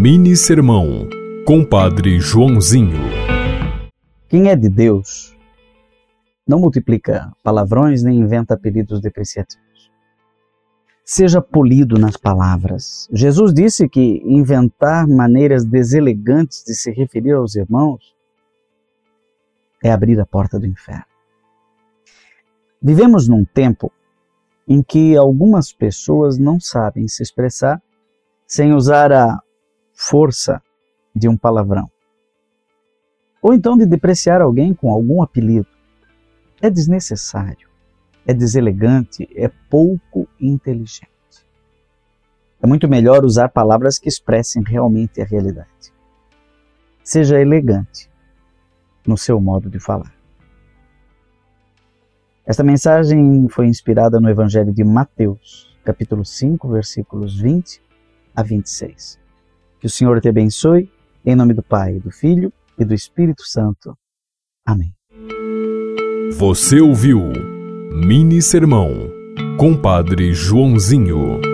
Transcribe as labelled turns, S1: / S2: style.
S1: Mini Sermão, Compadre Joãozinho.
S2: Quem é de Deus não multiplica palavrões nem inventa apelidos depreciativos. Seja polido nas palavras. Jesus disse que inventar maneiras deselegantes de se referir aos irmãos é abrir a porta do inferno. Vivemos num tempo em que algumas pessoas não sabem se expressar sem usar a força de um palavrão. Ou então de depreciar alguém com algum apelido. É desnecessário, é deselegante, é pouco inteligente. É muito melhor usar palavras que expressem realmente a realidade. Seja elegante no seu modo de falar. Esta mensagem foi inspirada no Evangelho de Mateus, capítulo 5, versículos 20 a 26. Que o Senhor te abençoe, em nome do Pai, do Filho e do Espírito Santo. Amém.
S1: Você ouviu Mini Sermão, Compadre Joãozinho.